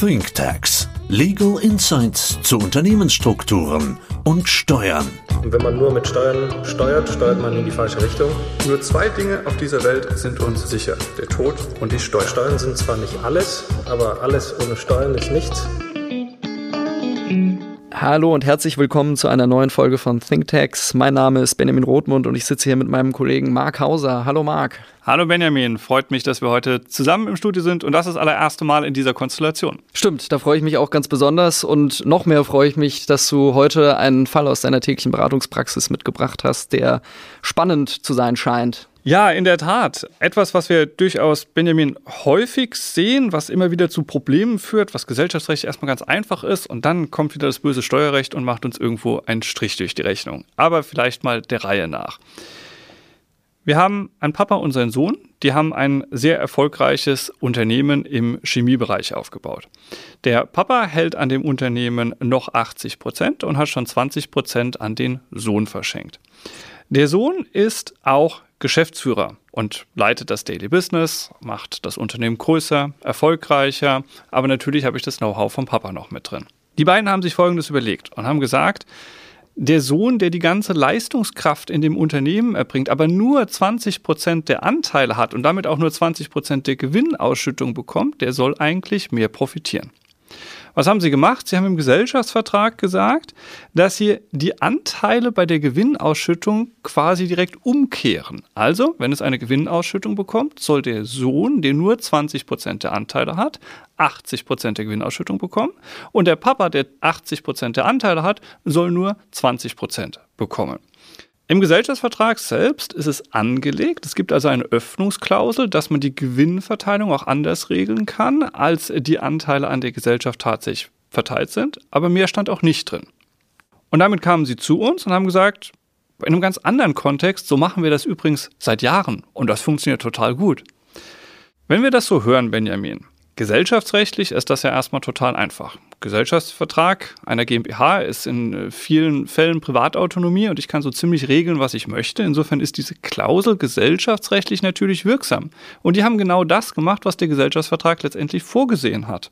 ThinkTax. Legal Insights zu Unternehmensstrukturen und Steuern. Und wenn man nur mit Steuern steuert, steuert man in die falsche Richtung. Nur zwei Dinge auf dieser Welt sind uns sicher. Der Tod und die Steuern. Steuern sind zwar nicht alles, aber alles ohne Steuern ist nichts. Hallo und herzlich willkommen zu einer neuen Folge von ThinkTax. Mein Name ist Benjamin Rothmund und ich sitze hier mit meinem Kollegen Marc Hauser. Hallo Marc. Hallo Benjamin, freut mich, dass wir heute zusammen im Studio sind und das ist das allererste Mal in dieser Konstellation. Stimmt, da freue ich mich auch ganz besonders und noch mehr freue ich mich, dass du heute einen Fall aus deiner täglichen Beratungspraxis mitgebracht hast, der spannend zu sein scheint. Ja, in der Tat. Etwas, was wir durchaus, Benjamin, häufig sehen, was immer wieder zu Problemen führt, was Gesellschaftsrecht erstmal ganz einfach ist und dann kommt wieder das böse Steuerrecht und macht uns irgendwo einen Strich durch die Rechnung. Aber vielleicht mal der Reihe nach. Wir haben einen Papa und seinen Sohn, die haben ein sehr erfolgreiches Unternehmen im Chemiebereich aufgebaut. Der Papa hält an dem Unternehmen noch 80 Prozent und hat schon 20 Prozent an den Sohn verschenkt. Der Sohn ist auch Geschäftsführer und leitet das Daily Business, macht das Unternehmen größer, erfolgreicher, aber natürlich habe ich das Know-how vom Papa noch mit drin. Die beiden haben sich Folgendes überlegt und haben gesagt, der Sohn, der die ganze Leistungskraft in dem Unternehmen erbringt, aber nur 20 Prozent der Anteile hat und damit auch nur 20 Prozent der Gewinnausschüttung bekommt, der soll eigentlich mehr profitieren. Was haben sie gemacht? Sie haben im Gesellschaftsvertrag gesagt, dass sie die Anteile bei der Gewinnausschüttung quasi direkt umkehren. Also, wenn es eine Gewinnausschüttung bekommt, soll der Sohn, der nur 20 Prozent der Anteile hat, 80 Prozent der Gewinnausschüttung bekommen und der Papa, der 80 Prozent der Anteile hat, soll nur 20 Prozent bekommen. Im Gesellschaftsvertrag selbst ist es angelegt. Es gibt also eine Öffnungsklausel, dass man die Gewinnverteilung auch anders regeln kann, als die Anteile an der Gesellschaft tatsächlich verteilt sind. Aber mehr stand auch nicht drin. Und damit kamen sie zu uns und haben gesagt, in einem ganz anderen Kontext, so machen wir das übrigens seit Jahren und das funktioniert total gut. Wenn wir das so hören, Benjamin, gesellschaftsrechtlich ist das ja erstmal total einfach. Gesellschaftsvertrag einer GmbH ist in äh, vielen Fällen Privatautonomie und ich kann so ziemlich regeln, was ich möchte. Insofern ist diese Klausel gesellschaftsrechtlich natürlich wirksam. Und die haben genau das gemacht, was der Gesellschaftsvertrag letztendlich vorgesehen hat.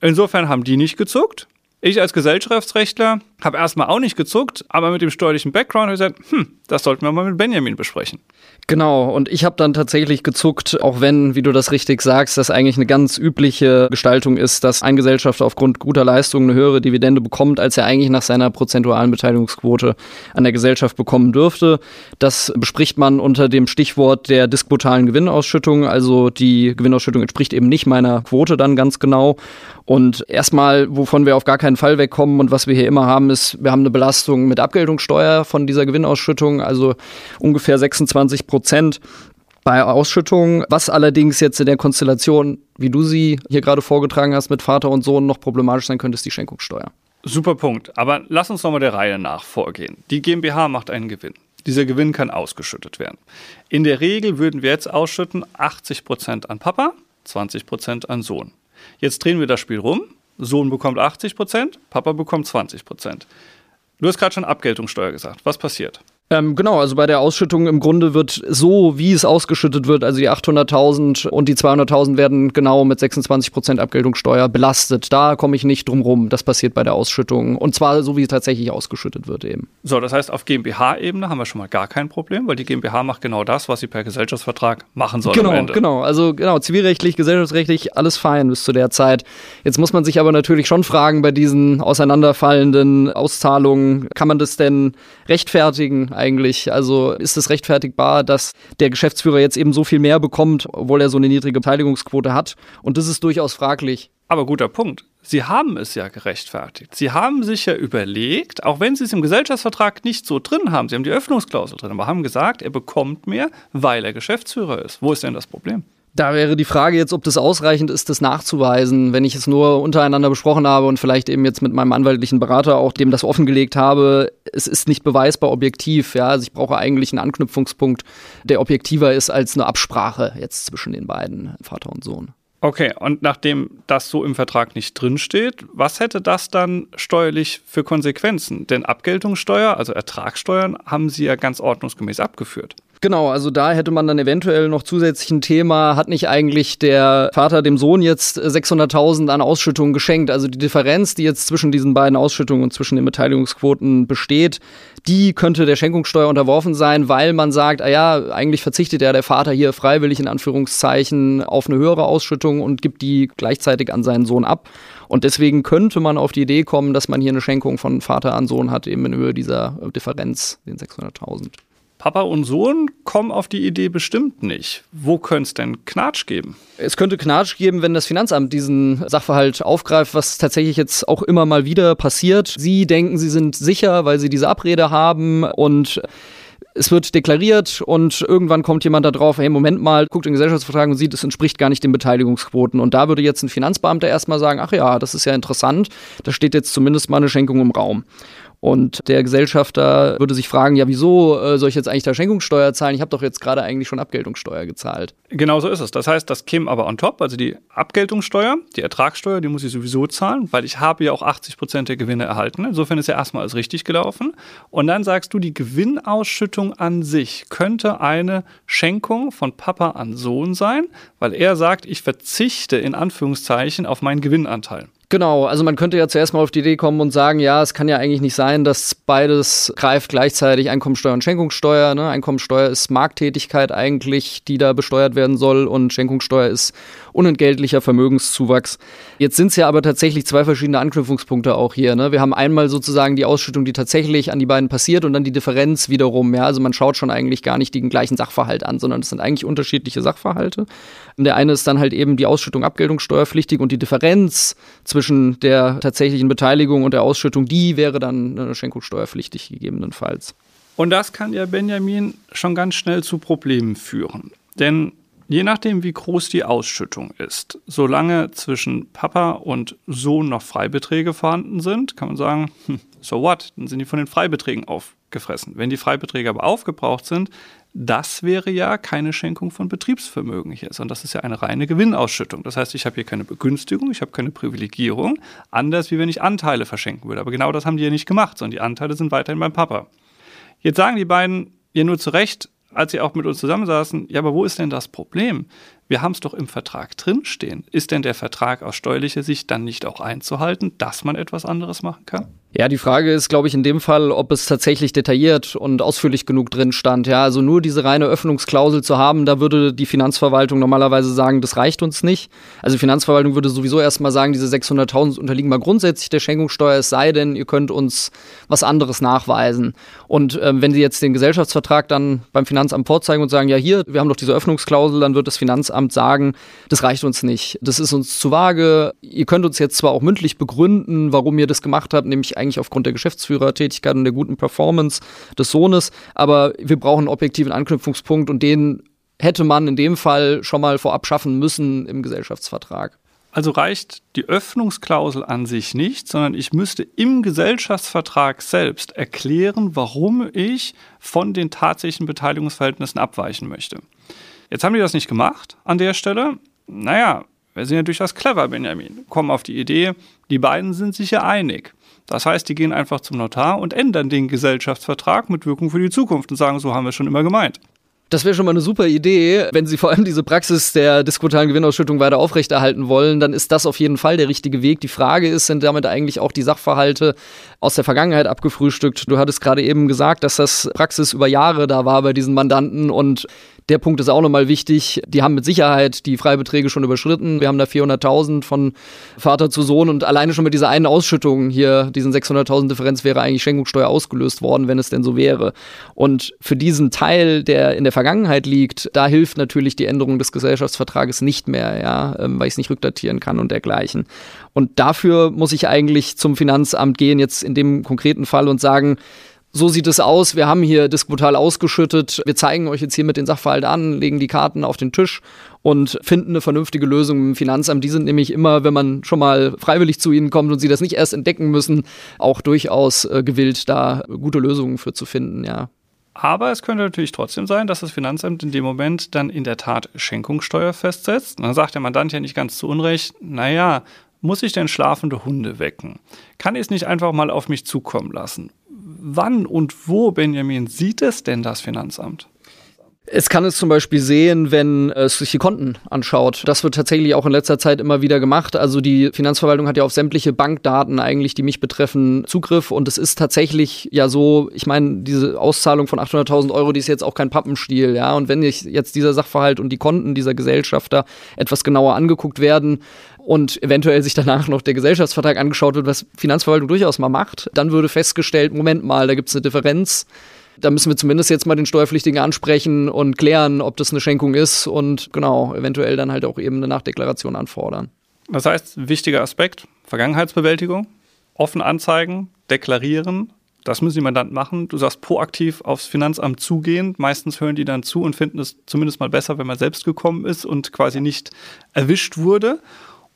Insofern haben die nicht gezuckt. Ich als Gesellschaftsrechtler habe erstmal auch nicht gezuckt, aber mit dem steuerlichen Background habe ich gesagt, hm, das sollten wir mal mit Benjamin besprechen. Genau, und ich habe dann tatsächlich gezuckt, auch wenn, wie du das richtig sagst, das eigentlich eine ganz übliche Gestaltung ist, dass ein Gesellschafter aufgrund guter Leistung eine höhere Dividende bekommt, als er eigentlich nach seiner prozentualen Beteiligungsquote an der Gesellschaft bekommen dürfte. Das bespricht man unter dem Stichwort der disputalen Gewinnausschüttung. Also die Gewinnausschüttung entspricht eben nicht meiner Quote dann ganz genau. Und erstmal, wovon wir auf gar keinen Fall wegkommen und was wir hier immer haben, ist, wir haben eine Belastung mit Abgeltungssteuer von dieser Gewinnausschüttung, also ungefähr 26 Prozent bei Ausschüttungen, was allerdings jetzt in der Konstellation, wie du sie hier gerade vorgetragen hast, mit Vater und Sohn noch problematisch sein könnte, ist die Schenkungssteuer. Super Punkt. Aber lass uns nochmal der Reihe nach vorgehen. Die GmbH macht einen Gewinn. Dieser Gewinn kann ausgeschüttet werden. In der Regel würden wir jetzt ausschütten 80 Prozent an Papa, 20 Prozent an Sohn. Jetzt drehen wir das Spiel rum. Sohn bekommt 80 Prozent, Papa bekommt 20 Prozent. Du hast gerade schon Abgeltungssteuer gesagt. Was passiert? Ähm, genau, also bei der Ausschüttung im Grunde wird so, wie es ausgeschüttet wird, also die 800.000 und die 200.000 werden genau mit 26% Abgeltungssteuer belastet. Da komme ich nicht drum rum. Das passiert bei der Ausschüttung. Und zwar so, wie es tatsächlich ausgeschüttet wird eben. So, das heißt, auf GmbH-Ebene haben wir schon mal gar kein Problem, weil die GmbH macht genau das, was sie per Gesellschaftsvertrag machen soll. Genau, genau. Also genau, zivilrechtlich, gesellschaftsrechtlich, alles fein bis zu der Zeit. Jetzt muss man sich aber natürlich schon fragen, bei diesen auseinanderfallenden Auszahlungen, kann man das denn rechtfertigen? Eigentlich? Also ist es rechtfertigbar, dass der Geschäftsführer jetzt eben so viel mehr bekommt, obwohl er so eine niedrige Beteiligungsquote hat? Und das ist durchaus fraglich. Aber guter Punkt. Sie haben es ja gerechtfertigt. Sie haben sich ja überlegt, auch wenn Sie es im Gesellschaftsvertrag nicht so drin haben, Sie haben die Öffnungsklausel drin, aber haben gesagt, er bekommt mehr, weil er Geschäftsführer ist. Wo ist denn das Problem? Da wäre die Frage jetzt, ob das ausreichend ist, das nachzuweisen, wenn ich es nur untereinander besprochen habe und vielleicht eben jetzt mit meinem anwaltlichen Berater auch dem das offengelegt habe. Es ist nicht beweisbar objektiv, ja. Also ich brauche eigentlich einen Anknüpfungspunkt, der objektiver ist als eine Absprache jetzt zwischen den beiden, Vater und Sohn. Okay, und nachdem das so im Vertrag nicht drinsteht, was hätte das dann steuerlich für Konsequenzen? Denn Abgeltungssteuer, also Ertragssteuern, haben Sie ja ganz ordnungsgemäß abgeführt. Genau, also da hätte man dann eventuell noch zusätzlich ein Thema, hat nicht eigentlich der Vater dem Sohn jetzt 600.000 an Ausschüttungen geschenkt? Also die Differenz, die jetzt zwischen diesen beiden Ausschüttungen und zwischen den Beteiligungsquoten besteht, die könnte der Schenkungssteuer unterworfen sein, weil man sagt, ah ja, eigentlich verzichtet ja der Vater hier freiwillig in Anführungszeichen auf eine höhere Ausschüttung und gibt die gleichzeitig an seinen Sohn ab. Und deswegen könnte man auf die Idee kommen, dass man hier eine Schenkung von Vater an Sohn hat, eben in Höhe dieser Differenz, den 600.000. Papa und Sohn kommen auf die Idee bestimmt nicht. Wo könnte es denn Knatsch geben? Es könnte Knatsch geben, wenn das Finanzamt diesen Sachverhalt aufgreift, was tatsächlich jetzt auch immer mal wieder passiert. Sie denken, sie sind sicher, weil sie diese Abrede haben und es wird deklariert und irgendwann kommt jemand da drauf, hey, Moment mal, guckt den Gesellschaftsvertrag und sieht, es entspricht gar nicht den Beteiligungsquoten. Und da würde jetzt ein Finanzbeamter erstmal sagen, ach ja, das ist ja interessant, da steht jetzt zumindest mal eine Schenkung im Raum. Und der Gesellschafter würde sich fragen, ja, wieso äh, soll ich jetzt eigentlich da Schenkungssteuer zahlen? Ich habe doch jetzt gerade eigentlich schon Abgeltungssteuer gezahlt. Genau so ist es. Das heißt, das käme aber on top, also die Abgeltungssteuer, die Ertragssteuer, die muss ich sowieso zahlen, weil ich habe ja auch 80 Prozent der Gewinne erhalten. Insofern ist ja erstmal alles richtig gelaufen. Und dann sagst du, die Gewinnausschüttung an sich könnte eine Schenkung von Papa an Sohn sein, weil er sagt, ich verzichte in Anführungszeichen auf meinen Gewinnanteil. Genau, also man könnte ja zuerst mal auf die Idee kommen und sagen, ja, es kann ja eigentlich nicht sein, dass beides greift gleichzeitig Einkommensteuer und Schenkungssteuer. Ne? Einkommensteuer ist Markttätigkeit eigentlich, die da besteuert werden soll und Schenkungssteuer ist unentgeltlicher Vermögenszuwachs. Jetzt sind es ja aber tatsächlich zwei verschiedene Anknüpfungspunkte auch hier. Ne? Wir haben einmal sozusagen die Ausschüttung, die tatsächlich an die beiden passiert und dann die Differenz wiederum. Ja? Also man schaut schon eigentlich gar nicht den gleichen Sachverhalt an, sondern es sind eigentlich unterschiedliche Sachverhalte. Und der eine ist dann halt eben die Ausschüttung abgeltungssteuerpflichtig und die Differenz zwischen zwischen der tatsächlichen Beteiligung und der Ausschüttung, die wäre dann eine schenkungssteuerpflichtig gegebenenfalls. Und das kann ja Benjamin schon ganz schnell zu Problemen führen. Denn je nachdem, wie groß die Ausschüttung ist, solange zwischen Papa und Sohn noch Freibeträge vorhanden sind, kann man sagen, hm, so what, dann sind die von den Freibeträgen aufgefressen. Wenn die Freibeträge aber aufgebraucht sind, das wäre ja keine Schenkung von Betriebsvermögen hier, sondern das ist ja eine reine Gewinnausschüttung. Das heißt, ich habe hier keine Begünstigung, ich habe keine Privilegierung, anders wie wenn ich Anteile verschenken würde. Aber genau das haben die ja nicht gemacht, sondern die Anteile sind weiterhin beim Papa. Jetzt sagen die beiden ja nur zu Recht, als sie auch mit uns zusammensaßen, ja, aber wo ist denn das Problem? Wir haben es doch im Vertrag drinstehen. Ist denn der Vertrag aus steuerlicher Sicht dann nicht auch einzuhalten, dass man etwas anderes machen kann? Ja, die Frage ist, glaube ich, in dem Fall, ob es tatsächlich detailliert und ausführlich genug drin stand. Ja, also nur diese reine Öffnungsklausel zu haben, da würde die Finanzverwaltung normalerweise sagen, das reicht uns nicht. Also die Finanzverwaltung würde sowieso erstmal sagen, diese 600.000 unterliegen mal grundsätzlich der Schenkungssteuer, es sei denn, ihr könnt uns was anderes nachweisen. Und ähm, wenn sie jetzt den Gesellschaftsvertrag dann beim Finanzamt vorzeigen und sagen, ja hier, wir haben doch diese Öffnungsklausel, dann wird das Finanzamt sagen, das reicht uns nicht. Das ist uns zu vage. Ihr könnt uns jetzt zwar auch mündlich begründen, warum ihr das gemacht habt, nämlich eigentlich aufgrund der Geschäftsführertätigkeit und der guten Performance des Sohnes. Aber wir brauchen einen objektiven Anknüpfungspunkt und den hätte man in dem Fall schon mal vorab schaffen müssen im Gesellschaftsvertrag. Also reicht die Öffnungsklausel an sich nicht, sondern ich müsste im Gesellschaftsvertrag selbst erklären, warum ich von den tatsächlichen Beteiligungsverhältnissen abweichen möchte. Jetzt haben die das nicht gemacht an der Stelle. Naja, wir sind ja durchaus clever, Benjamin. Kommen auf die Idee, die beiden sind sich ja einig. Das heißt, die gehen einfach zum Notar und ändern den Gesellschaftsvertrag mit Wirkung für die Zukunft und sagen, so haben wir schon immer gemeint. Das wäre schon mal eine super Idee. Wenn Sie vor allem diese Praxis der diskutalen Gewinnausschüttung weiter aufrechterhalten wollen, dann ist das auf jeden Fall der richtige Weg. Die Frage ist, sind damit eigentlich auch die Sachverhalte aus der Vergangenheit abgefrühstückt? Du hattest gerade eben gesagt, dass das Praxis über Jahre da war bei diesen Mandanten und der Punkt ist auch nochmal wichtig. Die haben mit Sicherheit die Freibeträge schon überschritten. Wir haben da 400.000 von Vater zu Sohn und alleine schon mit dieser einen Ausschüttung hier, diesen 600.000 Differenz wäre eigentlich Schenkungssteuer ausgelöst worden, wenn es denn so wäre. Und für diesen Teil, der in der Vergangenheit liegt, da hilft natürlich die Änderung des Gesellschaftsvertrages nicht mehr, ja, ähm, weil ich es nicht rückdatieren kann und dergleichen. Und dafür muss ich eigentlich zum Finanzamt gehen, jetzt in dem konkreten Fall und sagen, so sieht es aus. Wir haben hier Disputal ausgeschüttet. Wir zeigen euch jetzt hier mit den Sachverhalt an, legen die Karten auf den Tisch und finden eine vernünftige Lösung im Finanzamt. Die sind nämlich immer, wenn man schon mal freiwillig zu ihnen kommt und sie das nicht erst entdecken müssen, auch durchaus äh, gewillt, da gute Lösungen für zu finden, ja. Aber es könnte natürlich trotzdem sein, dass das Finanzamt in dem Moment dann in der Tat Schenkungssteuer festsetzt. Und dann sagt der Mandant ja nicht ganz zu Unrecht, naja, muss ich denn schlafende Hunde wecken? Kann ich es nicht einfach mal auf mich zukommen lassen? Wann und wo, Benjamin, sieht es denn das Finanzamt? Es kann es zum Beispiel sehen, wenn es sich die Konten anschaut. Das wird tatsächlich auch in letzter Zeit immer wieder gemacht. Also die Finanzverwaltung hat ja auf sämtliche Bankdaten eigentlich, die mich betreffen, Zugriff. Und es ist tatsächlich ja so, ich meine, diese Auszahlung von 800.000 Euro, die ist jetzt auch kein Pappenstiel. Ja, und wenn ich jetzt dieser Sachverhalt und die Konten dieser Gesellschafter etwas genauer angeguckt werden, und eventuell sich danach noch der Gesellschaftsvertrag angeschaut wird, was Finanzverwaltung durchaus mal macht, dann würde festgestellt, Moment mal, da gibt es eine Differenz da müssen wir zumindest jetzt mal den Steuerpflichtigen ansprechen und klären, ob das eine Schenkung ist und genau, eventuell dann halt auch eben eine Nachdeklaration anfordern. Das heißt, wichtiger Aspekt, Vergangenheitsbewältigung, offen anzeigen, deklarieren, das müssen die Mandanten machen. Du sagst proaktiv aufs Finanzamt zugehen. Meistens hören die dann zu und finden es zumindest mal besser, wenn man selbst gekommen ist und quasi nicht erwischt wurde.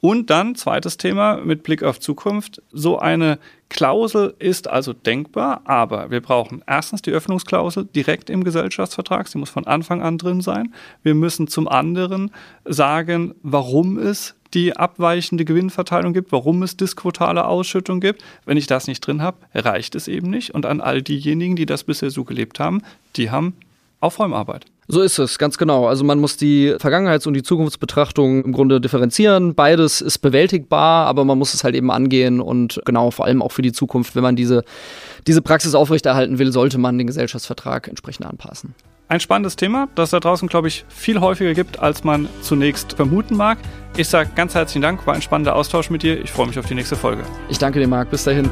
Und dann, zweites Thema mit Blick auf Zukunft, so eine Klausel ist also denkbar, aber wir brauchen erstens die Öffnungsklausel direkt im Gesellschaftsvertrag, sie muss von Anfang an drin sein. Wir müssen zum anderen sagen, warum es die abweichende Gewinnverteilung gibt, warum es disquotale Ausschüttung gibt. Wenn ich das nicht drin habe, reicht es eben nicht. Und an all diejenigen, die das bisher so gelebt haben, die haben Aufräumarbeit. So ist es, ganz genau. Also man muss die Vergangenheits- und die Zukunftsbetrachtung im Grunde differenzieren. Beides ist bewältigbar, aber man muss es halt eben angehen und genau, vor allem auch für die Zukunft, wenn man diese, diese Praxis aufrechterhalten will, sollte man den Gesellschaftsvertrag entsprechend anpassen. Ein spannendes Thema, das da draußen, glaube ich, viel häufiger gibt, als man zunächst vermuten mag. Ich sage ganz herzlichen Dank, war ein spannender Austausch mit dir. Ich freue mich auf die nächste Folge. Ich danke dir, Marc. Bis dahin.